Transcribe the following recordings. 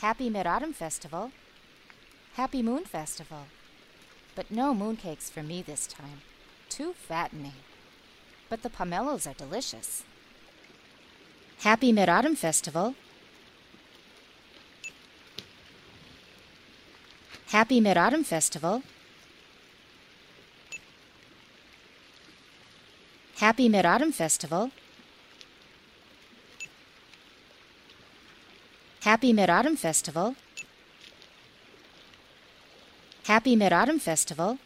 Happy Mid Autumn Festival. Happy Moon Festival. But no mooncakes for me this time. Too fattening. But the pomelos are delicious. Happy Mid Autumn Festival. Happy Mid Autumn Festival. Happy Mid Autumn Festival. Happy Mid Autumn Festival. Happy Mid Autumn Festival.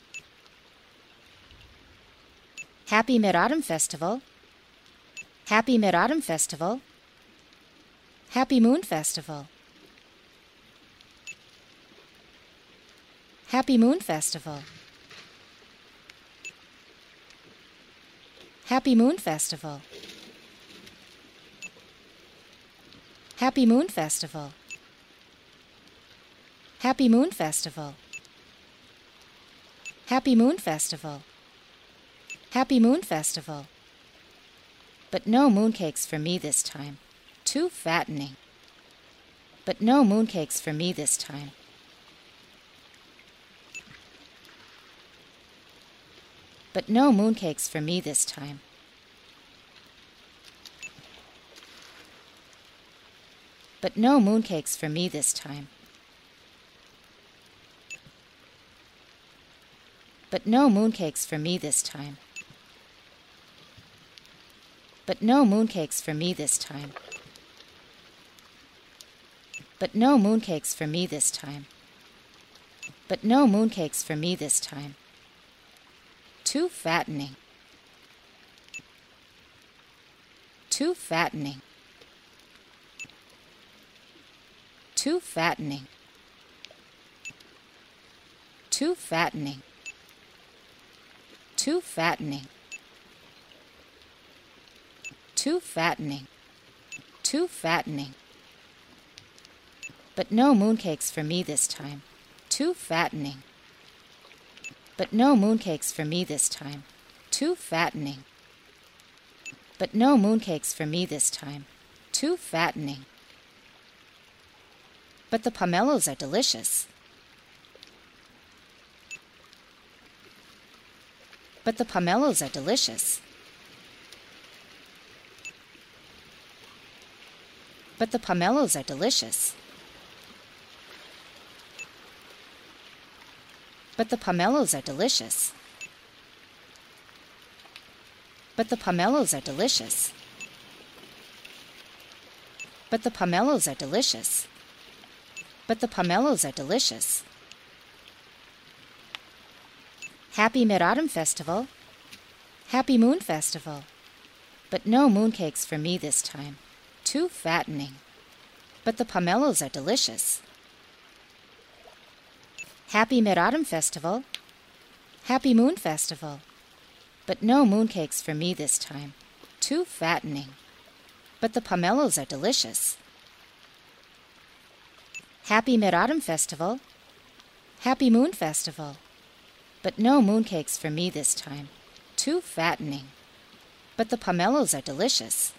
Happy Mid Autumn Festival. Happy Mid Autumn Festival. Happy Moon Festival. Happy Moon Festival. Happy Moon Festival. Happy Moon Festival. Happy Moon Festival. Happy Moon Festival. Happy Moon Festival. But no mooncakes for me this time. Too fattening. But no mooncakes for me this time. But no mooncakes for me this time. But no mooncakes for me this time. But no mooncakes for me this time. But no mooncakes for me this time. But no mooncakes for me this time. But no mooncakes for me this time. Too fattening. Too fattening. Too fattening. Too fattening. Too fattening. Too fattening. Too fattening. But no mooncakes for me this time. Too fattening. But no mooncakes for me this time. Too fattening. But no mooncakes for me this time. Too fattening. But the pomelos are delicious. But the pomelos are delicious. But the pomelos are delicious. But the pomelos are delicious. But the pomelos are delicious. But the pomelos are delicious. But the pomelos are delicious. Happy Mid Autumn Festival. Happy Moon Festival. But no mooncakes for me this time. Too fattening. But the pomelos are delicious. Happy Mid Autumn Festival. Happy Moon Festival. But no mooncakes for me this time. Too fattening. But the pomelos are delicious. Happy Mid Autumn Festival. Happy Moon Festival. But no mooncakes for me this time. Too fattening. But the pomelos are delicious.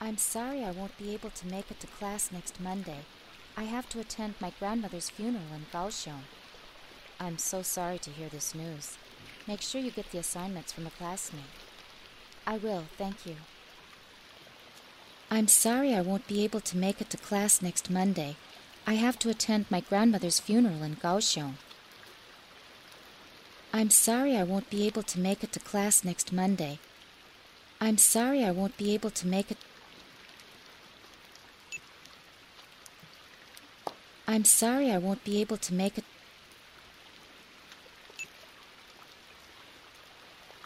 I'm sorry I won't be able to make it to class next Monday. I have to attend my grandmother's funeral in Kaohsiung. I'm so sorry to hear this news. Make sure you get the assignments from a classmate. I will, thank you. I'm sorry I won't be able to make it to class next Monday. I have to attend my grandmother's funeral in Kaohsiung. I'm sorry I won't be able to make it to class next Monday. I'm sorry I won't be able to make it. I'm sorry I won't be able to make it.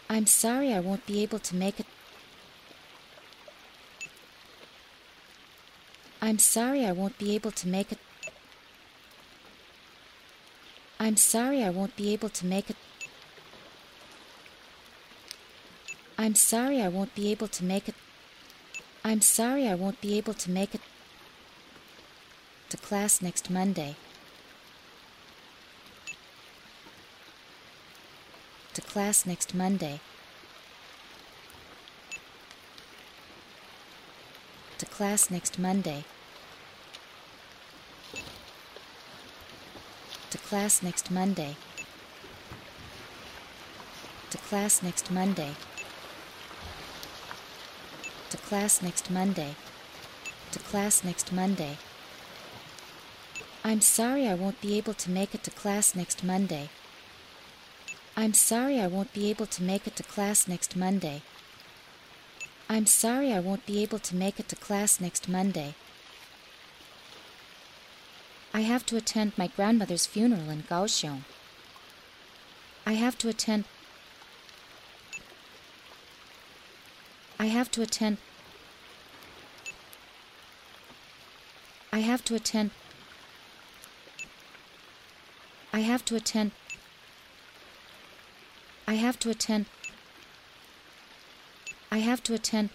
I'm sorry I won't be able to make it. I'm sorry I won't be able to make it. I'm sorry I won't be able to make it. I'm sorry I won't be able to make it. I'm sorry I won't be able to make it to class next Monday. To class next Monday. To class next Monday. to class next Monday. To class next Monday. To class next Monday. To class next Monday. I'm sorry I won't be able to make it to class next Monday. I'm sorry I won't be able to make it to class next Monday. I'm sorry I won't be able to make it to class next Monday. I have to attend my grandmother's funeral in Kaohsiung. I have to attend. I have to attend. I have to attend. I have to attend. I have to attend. I have to attend.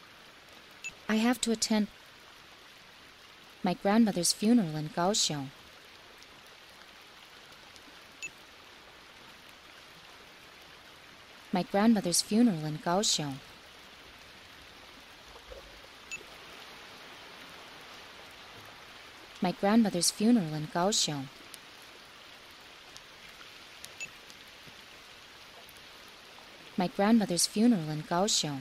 I have to attend my grandmother's funeral in Kaohsiung. My grandmother's funeral in Kaohsiung. My grandmother's funeral in Kaohsiung. My grandmother's funeral in Kaohsiung.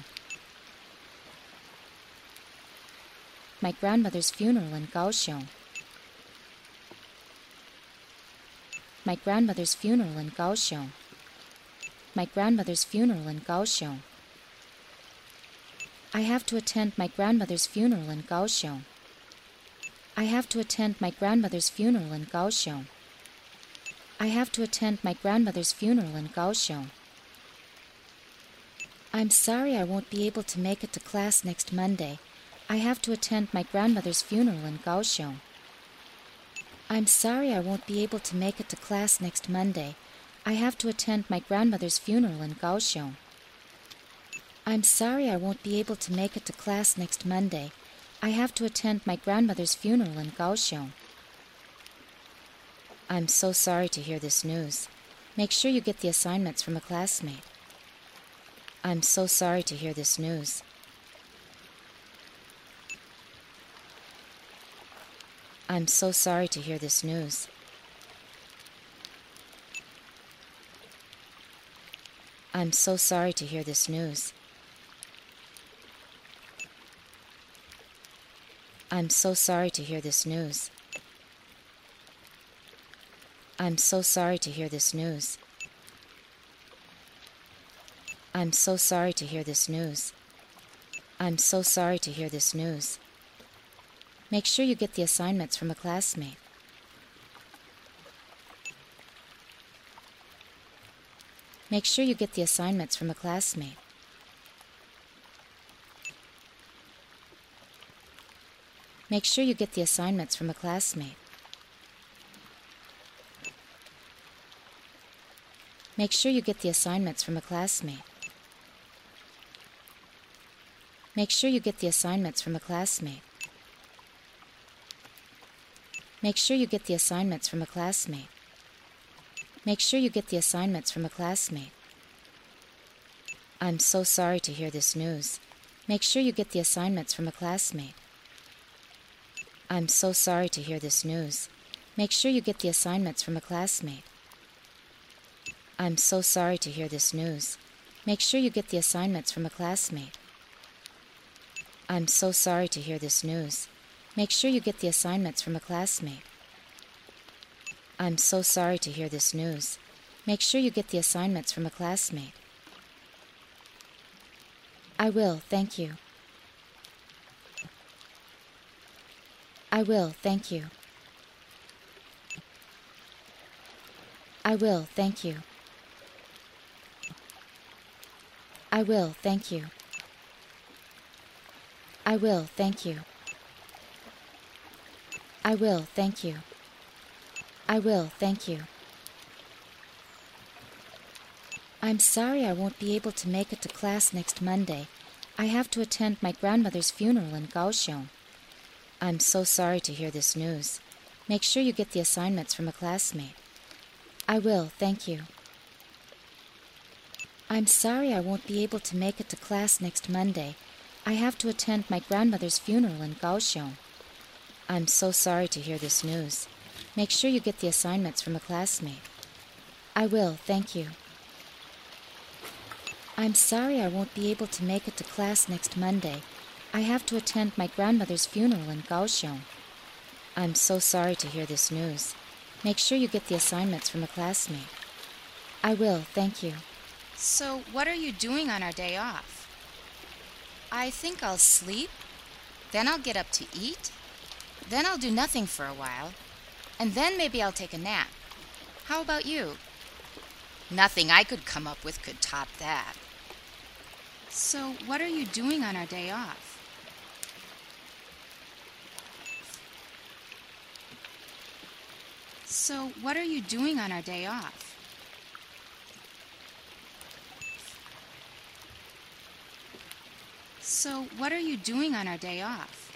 My grandmother's funeral in Kaohsiung. My grandmother's funeral in Kaohsiung. My grandmother's funeral in Kaohsiung. I have to attend my grandmother's funeral in Kaohsiung. I have to attend my grandmother's funeral in Kaohsiung. I have to attend my grandmother's funeral in Kaohsiung. I'm sorry I won't be able to make it to class next Monday. I have to attend my grandmother's funeral in Kaohsiung. I'm sorry I won't be able to make it to class next Monday. I have to attend my grandmother's funeral in Kaohsiung. I'm sorry I won't be able to make it to class next Monday. I have to attend my grandmother's funeral in Kaohsiung. I'm so sorry to hear this news. Make sure you get the assignments from a classmate. I'm so sorry to hear this news. I'm so sorry to hear this news. I'm so sorry to hear this news. I'm so sorry to hear this news. I'm so sorry to hear this news. I'm so sorry to hear this news. I'm so sorry to hear this news. Make sure you get the assignments from a classmate. Make sure you get the assignments from a classmate. Make sure you get the assignments from a classmate. Make sure you get the assignments from a classmate. Make sure you get the assignments from a classmate. Make sure you get the assignments from a classmate. Make sure you get the assignments from a classmate. I'm so sorry to hear this news. Make sure you get the assignments from a classmate. I'm so sorry to hear this news. Make sure you get the assignments from a classmate. I'm so sorry to hear this news. Make sure you get the assignments from a classmate. I'm so sorry to hear this news. Make sure you get the assignments from a classmate. I'm so sorry to hear this news. Make sure you get the assignments from a classmate. I will, thank you. I will, thank you. I will, thank you. I will, thank you. I will, thank you. I will, thank you. I will, thank you. I'm sorry I won't be able to make it to class next Monday. I have to attend my grandmother's funeral in Kaohsiung. I'm so sorry to hear this news. Make sure you get the assignments from a classmate. I will, thank you. I'm sorry I won't be able to make it to class next Monday. I have to attend my grandmother's funeral in Kaohsiung. I'm so sorry to hear this news. Make sure you get the assignments from a classmate. I will, thank you. I'm sorry I won't be able to make it to class next Monday. I have to attend my grandmother's funeral in Kaohsiung. I'm so sorry to hear this news. Make sure you get the assignments from a classmate. I will, thank you. So, what are you doing on our day off? I think I'll sleep, then I'll get up to eat, then I'll do nothing for a while, and then maybe I'll take a nap. How about you? Nothing I could come up with could top that. So, what are you doing on our day off? So, what are you doing on our day off? So, what are you doing on our day off?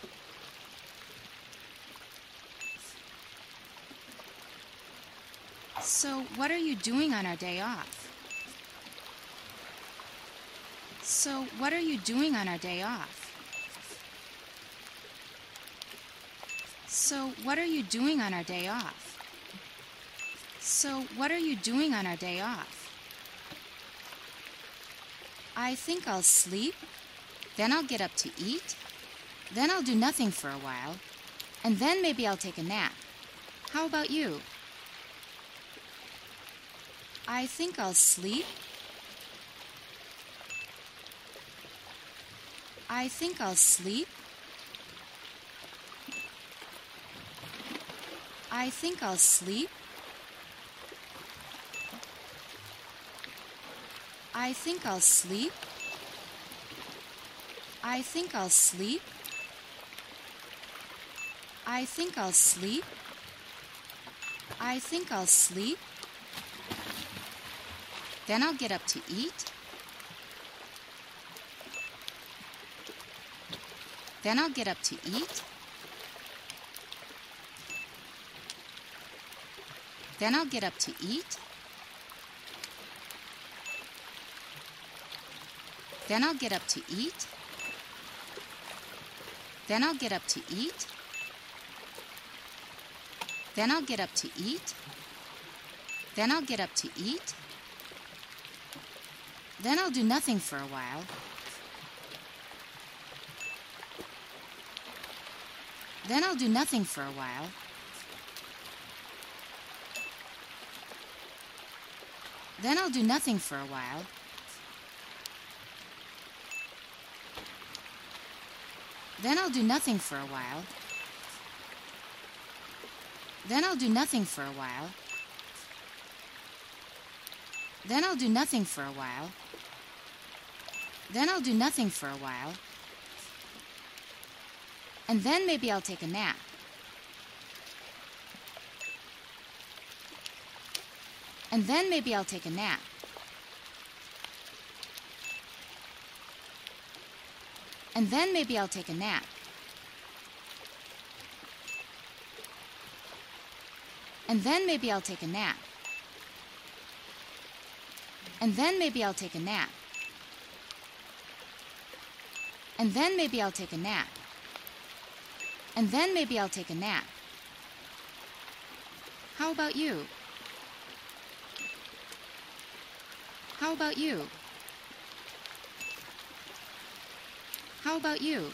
So, what are you doing on our day off? So, what are you doing on our day off? So, what are you doing on our day off? So, what are you doing on our day off? I think I'll sleep, then I'll get up to eat, then I'll do nothing for a while, and then maybe I'll take a nap. How about you? I think I'll sleep. I think I'll sleep. I think I'll sleep. I think I'll sleep. I think I'll sleep. I think I'll sleep. I think I'll sleep. Then I'll get up to eat. Then I'll get up to eat. Then I'll get up to eat. Then I'll get up to eat. Then I'll get up to eat. Then I'll get up to eat. Then I'll get up to eat. Then I'll do nothing for a while. Then I'll do nothing for a while. Then I'll do nothing for a while. Then I'll do nothing for a while. Then I'll do nothing for a while. Then I'll do nothing for a while. Then I'll do nothing for a while. And then maybe I'll take a nap. And then maybe I'll take a nap. And then maybe I'll take a nap. And then maybe I'll take a nap. And then maybe I'll take a nap. And then maybe I'll take a nap. And then maybe I'll take a nap. How about you? How about you? How about you?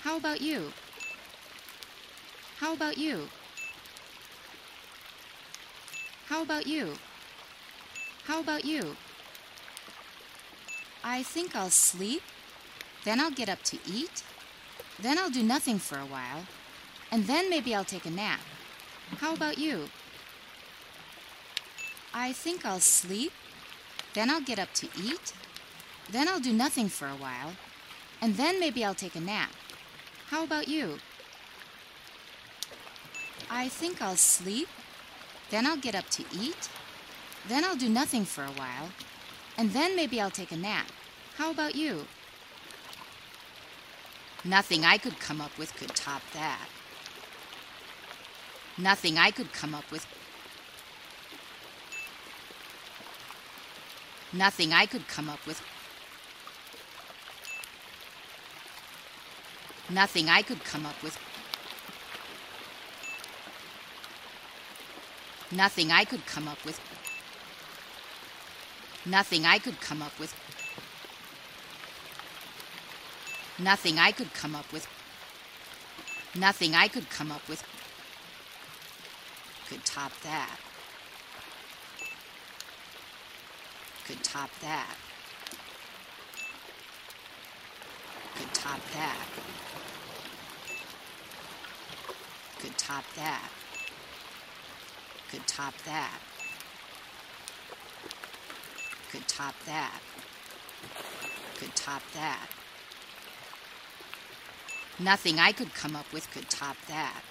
How about you? How about you? How about you? How about you? I think I'll sleep, then I'll get up to eat, then I'll do nothing for a while, and then maybe I'll take a nap. How about you? I think I'll sleep, then I'll get up to eat, then I'll do nothing for a while, and then maybe I'll take a nap. How about you? I think I'll sleep, then I'll get up to eat, then I'll do nothing for a while, and then maybe I'll take a nap. How about you? Nothing I could come up with could top that. Nothing I could come up with. Nothing I could come up with. Nothing I could come up with. Nothing I could come up with. Nothing I could come up with. Nothing I could come up with. Nothing I could come up with could top that. Could top that. Could top that. Could top that. Could top that. Could top that. Could top that. Nothing I could come up with could top that.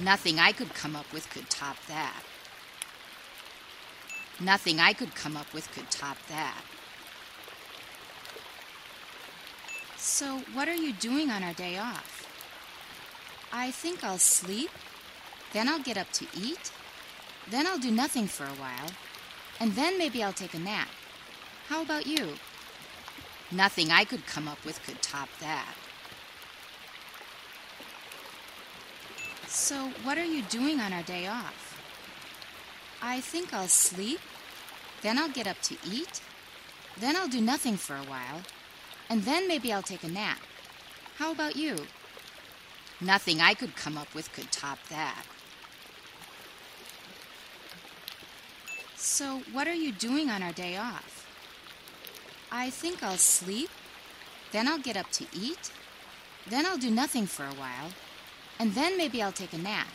Nothing I could come up with could top that. Nothing I could come up with could top that. So, what are you doing on our day off? I think I'll sleep, then I'll get up to eat, then I'll do nothing for a while, and then maybe I'll take a nap. How about you? Nothing I could come up with could top that. So, what are you doing on our day off? I think I'll sleep, then I'll get up to eat, then I'll do nothing for a while, and then maybe I'll take a nap. How about you? Nothing I could come up with could top that. So, what are you doing on our day off? I think I'll sleep, then I'll get up to eat, then I'll do nothing for a while, and then maybe I'll take a nap.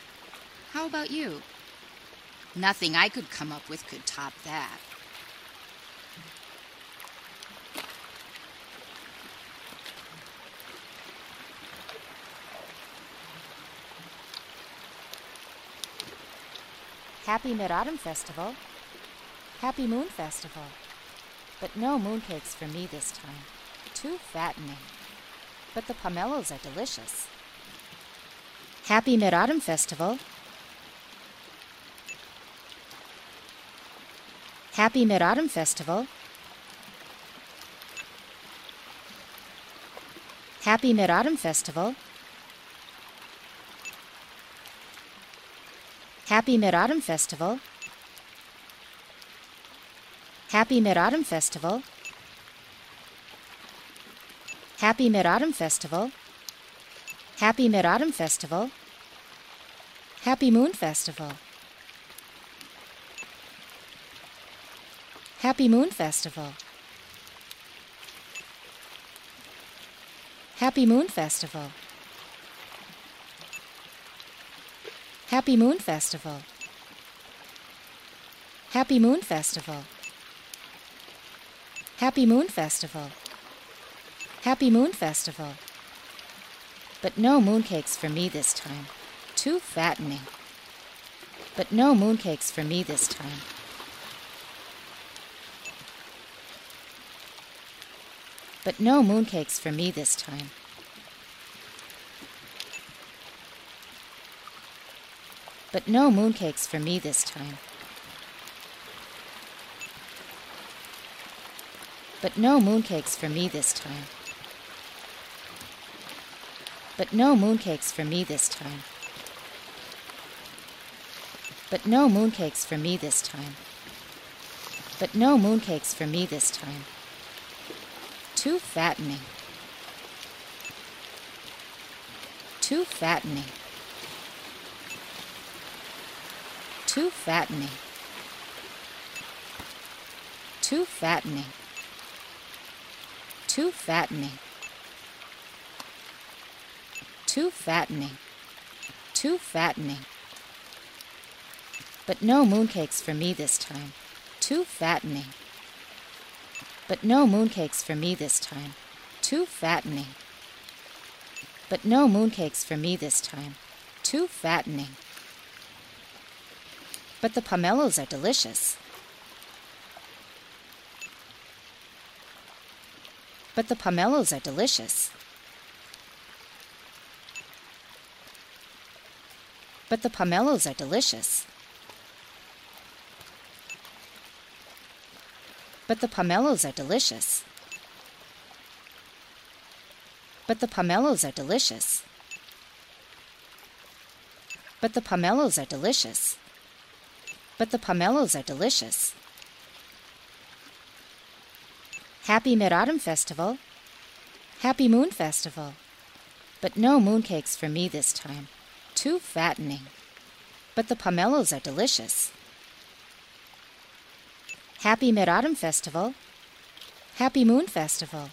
How about you? Nothing I could come up with could top that. Happy Mid Autumn Festival. Happy Moon Festival. But no mooncakes for me this time. Too fattening. But the pomelos are delicious. Happy Mid Autumn Festival. Happy Mid Autumn Festival. Happy Mid Autumn Festival. Happy Mid Autumn Festival. Happy Mid Autumn Festival. Happy Mid Autumn Festival. Happy Mid Autumn Festival. Happy Moon Festival. Happy Moon Festival. Happy Moon Festival. Happy Moon Festival. Happy Moon Festival. Happy Moon Festival. Happy Moon Festival. But no mooncakes for me this time. Too fattening. But no mooncakes for me this time. But no mooncakes for me this time. But no mooncakes for me this time. But no mooncakes for me this time. But no mooncakes for me this time. But no mooncakes for me this time. But no mooncakes for me this time. Too fattening. Too fattening. Too fattening. Too fattening too fattening, too fattening, too fattening. But no mooncakes for me this time, too fattening. But no mooncakes for me this time, too fattening. But no mooncakes for me this time, too fattening. But the pomelos are delicious. But the pomelos are delicious. But the pomelos are delicious. But the pomelos are delicious. But the pomelos are delicious. But the pomelos are delicious. But the pomelos are delicious. Happy Mid Autumn Festival. Happy Moon Festival. But no mooncakes for me this time. Too fattening. But the pomelos are delicious. Happy Mid Autumn Festival. Happy Moon Festival.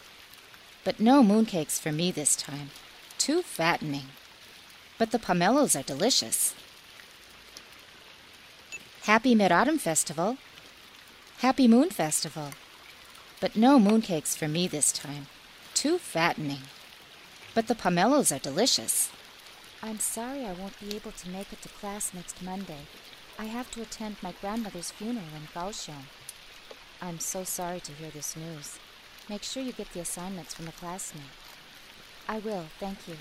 But no mooncakes for me this time. Too fattening. But the pomelos are delicious. Happy Mid Autumn Festival. Happy Moon Festival. But no mooncakes for me this time. Too fattening. But the pomelos are delicious. I'm sorry I won't be able to make it to class next Monday. I have to attend my grandmother's funeral in Kaohsiung. I'm so sorry to hear this news. Make sure you get the assignments from the classmate. I will, thank you.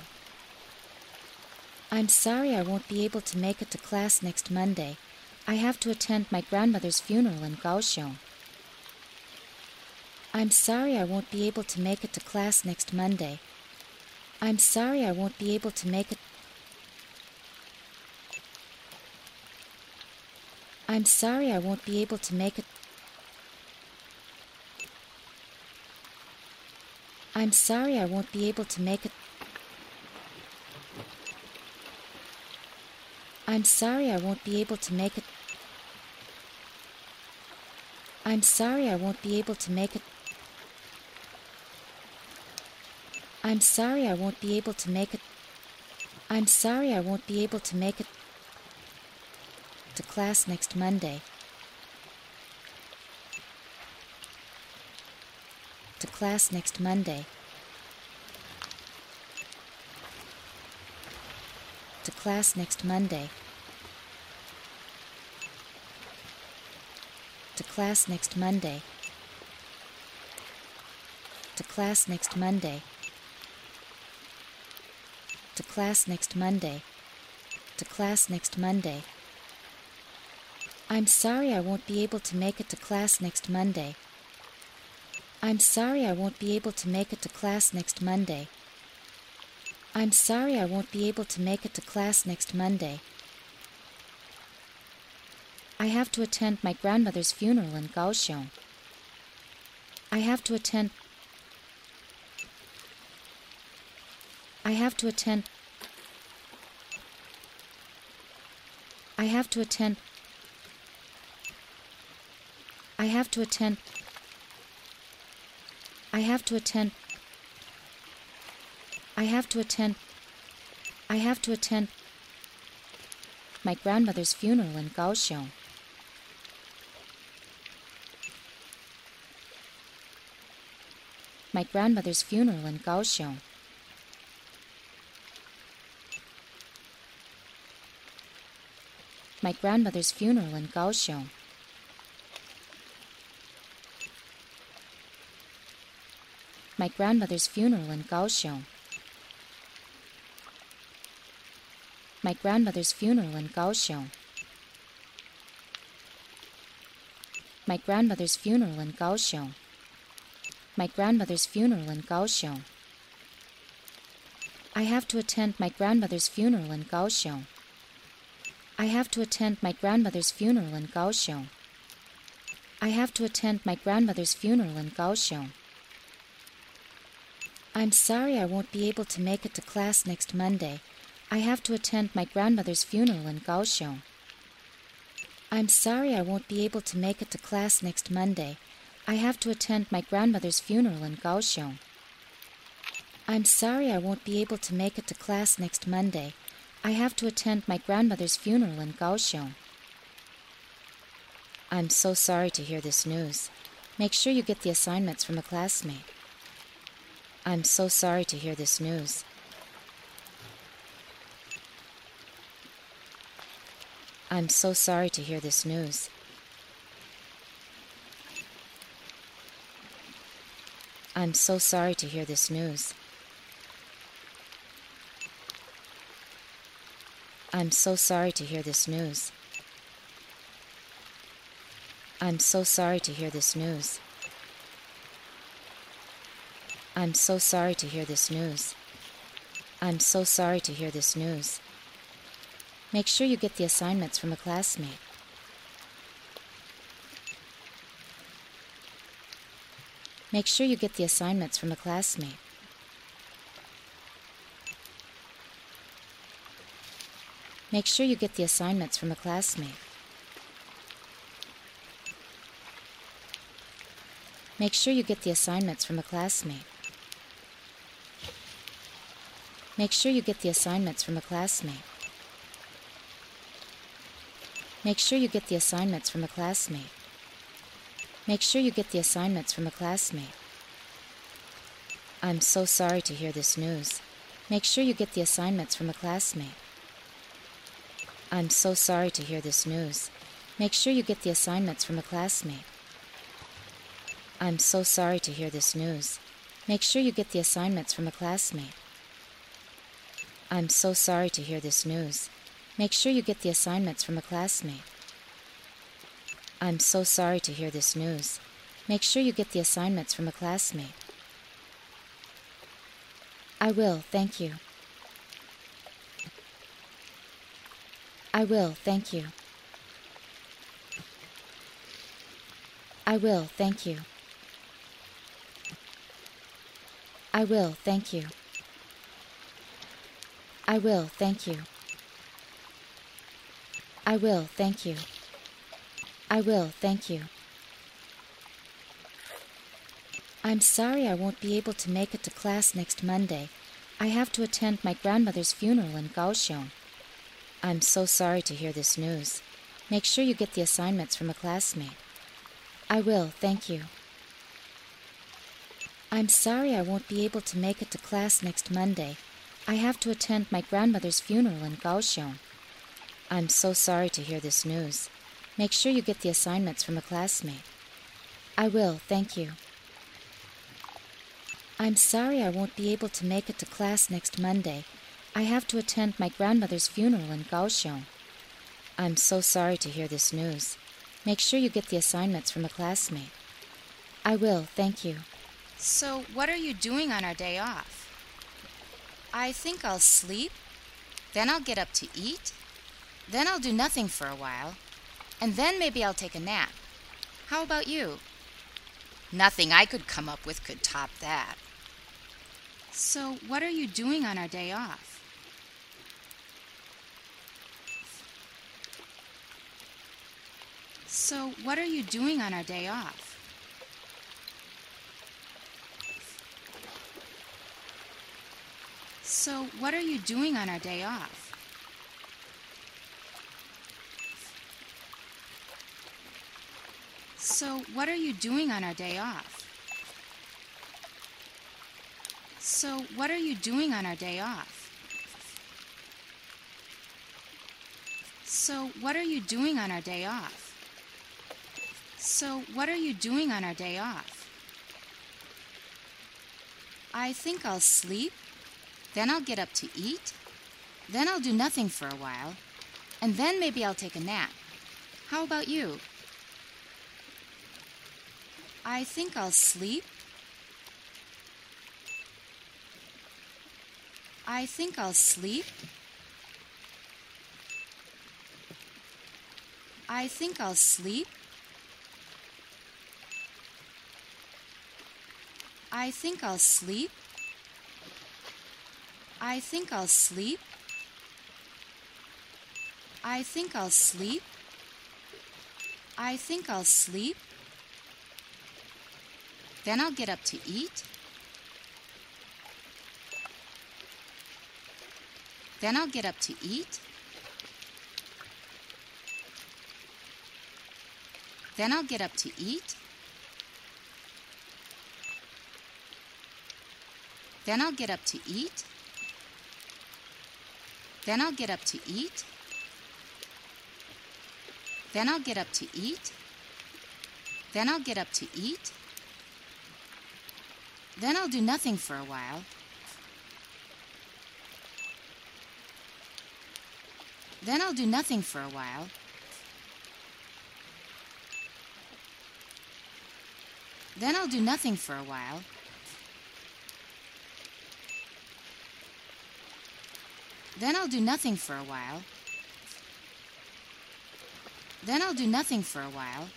I'm sorry I won't be able to make it to class next Monday. I have to attend my grandmother's funeral in Kaohsiung. I'm sorry I won't be able to make it to class next Monday. I'm sorry I won't be able to make it. I'm sorry I won't be able to make it. I'm sorry I won't be able to make it. I'm sorry I won't be able to make it. I'm sorry I won't be able to make it. I'm sorry I won't be able to make it. I'm sorry I won't be able to make it to class next Monday. To class next Monday. To class next Monday. To class next Monday. To class next Monday. Class next Monday. To class next Monday. I'm sorry I won't be able to make it to class next Monday. I'm sorry I won't be able to make it to class next Monday. I'm sorry I won't be able to make it to class next Monday. I have to attend my grandmother's funeral in Kaohsiung. I have to attend. I have to attend. I have to attend. I have to attend. I have to attend. I have to attend. I have to attend my grandmother's funeral in Kaohsiung. My grandmother's funeral in Kaohsiung. My grandmother's funeral in Kaohsiung. My grandmother's funeral in Kaohsiung. My grandmother's funeral in Kaohsiung. My grandmother's funeral in Kaohsiung. My grandmother's funeral in Kaohsiung. I have to attend my grandmother's funeral in Kaohsiung. I have to attend my grandmother's funeral in Kaohsiung. I have to attend my grandmother's funeral in Kaohsiung. I'm sorry I won't be able to make it to class next Monday. I have to attend my grandmother's funeral in Kaohsiung. I'm sorry I won't be able to make it to class next Monday. I have to attend my grandmother's funeral in Kaohsiung. I'm sorry I won't be able to make it to class next Monday. I have to attend my grandmother's funeral in Kaohsiung. I'm so sorry to hear this news. Make sure you get the assignments from a classmate. I'm so sorry to hear this news. I'm so sorry to hear this news. I'm so sorry to hear this news. I'm so sorry to hear this news. I'm so sorry to hear this news. I'm so sorry to hear this news. I'm so sorry to hear this news. Make sure you get the assignments from a classmate. Make sure you get the assignments from a classmate. Make sure you get the assignments from a classmate. Make sure you get the assignments from a classmate. Make sure you get the assignments from a classmate. Make sure you get the assignments from a classmate. Make sure you get the assignments from a classmate. I'm so sorry to hear this news. Make sure you get the assignments from a classmate. I'm so sorry to hear this news. Make sure you get the assignments from a classmate. I'm so sorry to hear this news. Make sure you get the assignments from a classmate. I'm so sorry to hear this news. Make sure you get the assignments from a classmate. I'm so sorry to hear this news. Make sure you get the assignments from a classmate. I will, thank you. I will, thank you. I will, thank you. I will, thank you. I will, thank you. I will, thank you. I will, thank you. I'm sorry I won't be able to make it to class next Monday. I have to attend my grandmother's funeral in Kaohsiung. I'm so sorry to hear this news. Make sure you get the assignments from a classmate. I will, thank you. I'm sorry I won't be able to make it to class next Monday. I have to attend my grandmother's funeral in Kaohsiung. I'm so sorry to hear this news. Make sure you get the assignments from a classmate. I will, thank you. I'm sorry I won't be able to make it to class next Monday. I have to attend my grandmother's funeral in Kaohsiung. I'm so sorry to hear this news. Make sure you get the assignments from a classmate. I will, thank you. So, what are you doing on our day off? I think I'll sleep, then I'll get up to eat, then I'll do nothing for a while, and then maybe I'll take a nap. How about you? Nothing I could come up with could top that. So, what are you doing on our day off? So, what are you doing on our day off? So, what are you doing on our day off? So, what are you doing on our day off? So, what are you doing on our day off? So, what are you doing on our day off? So, what are you doing on our day off? I think I'll sleep, then I'll get up to eat, then I'll do nothing for a while, and then maybe I'll take a nap. How about you? I think I'll sleep. I think I'll sleep. I think I'll sleep. I think I'll sleep. I think I'll sleep. I think I'll sleep. I think I'll sleep. Then I'll get up to eat. Then I'll get up to eat. Then I'll get up to eat. Then I'll get up to eat. Then I'll get up to eat. Then I'll get up to eat. Then I'll get up to eat. Then I'll do nothing for a while. Then I'll do nothing for a while. Then I'll do nothing for a while. Then I'll do nothing for a while. Then I'll do nothing for a while.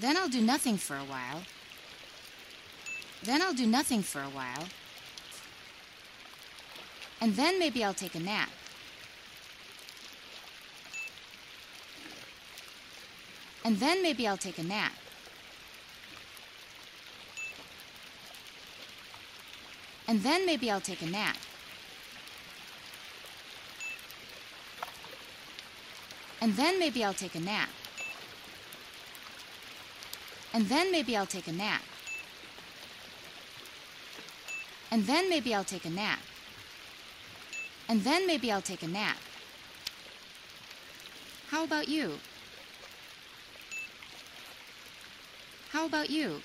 Then I'll do nothing for a while. Then I'll do nothing for a while. And then maybe I'll take a nap. And then maybe I'll take a nap. And then maybe I'll take a nap. And then maybe I'll take a nap. And then maybe I'll take a nap. And then maybe I'll take a nap. And then maybe I'll take a nap. How about you? How about you?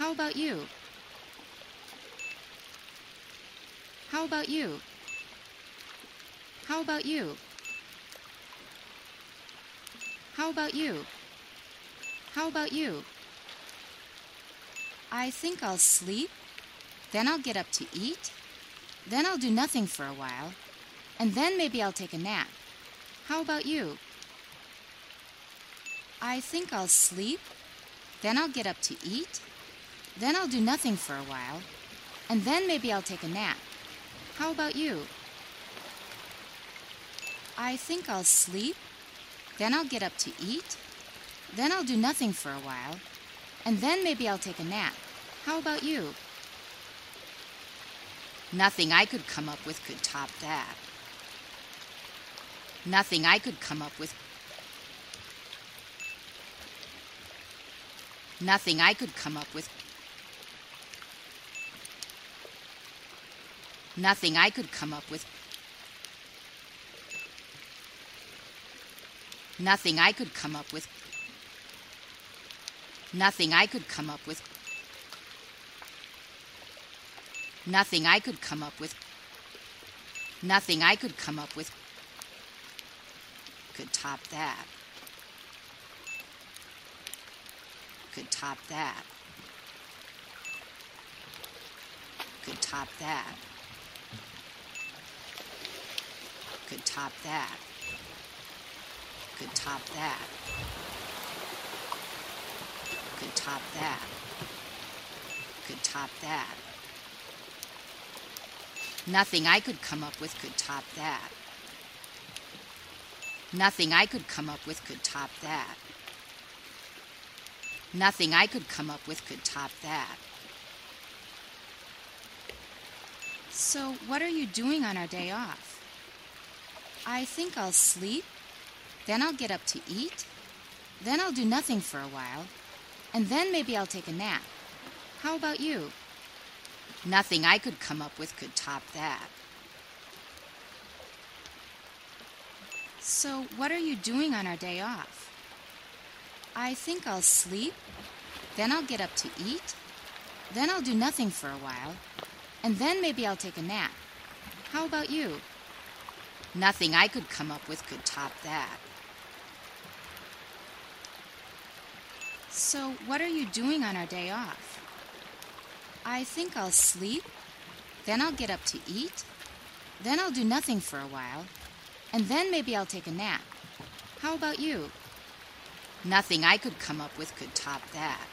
How about you? How about you? How about you? How about you? How about you? I think I'll sleep, then I'll get up to eat, then I'll do nothing for a while, and then maybe I'll take a nap. How about you? I think I'll sleep, then I'll get up to eat, then I'll do nothing for a while, and then maybe I'll take a nap. How about you? I think I'll sleep, then I'll get up to eat, then I'll do nothing for a while, and then maybe I'll take a nap. How about you? Nothing I could come up with could top that. Nothing I could come up with. Nothing I could come up with. Nothing I could come up with. Nothing I could come up with. Nothing I could come up with. Nothing I could come up with. Nothing I could come up with could top that. Could top that. Could top that. Could top that. Could top that. Could top that. Could top that. Nothing I could come up with could top that. Nothing I could come up with could top that. Nothing I could come up with could top that. So, what are you doing on our day off? I think I'll sleep, then I'll get up to eat, then I'll do nothing for a while, and then maybe I'll take a nap. How about you? Nothing I could come up with could top that. So, what are you doing on our day off? I think I'll sleep, then I'll get up to eat, then I'll do nothing for a while, and then maybe I'll take a nap. How about you? Nothing I could come up with could top that. So, what are you doing on our day off? I think I'll sleep, then I'll get up to eat, then I'll do nothing for a while, and then maybe I'll take a nap. How about you? Nothing I could come up with could top that.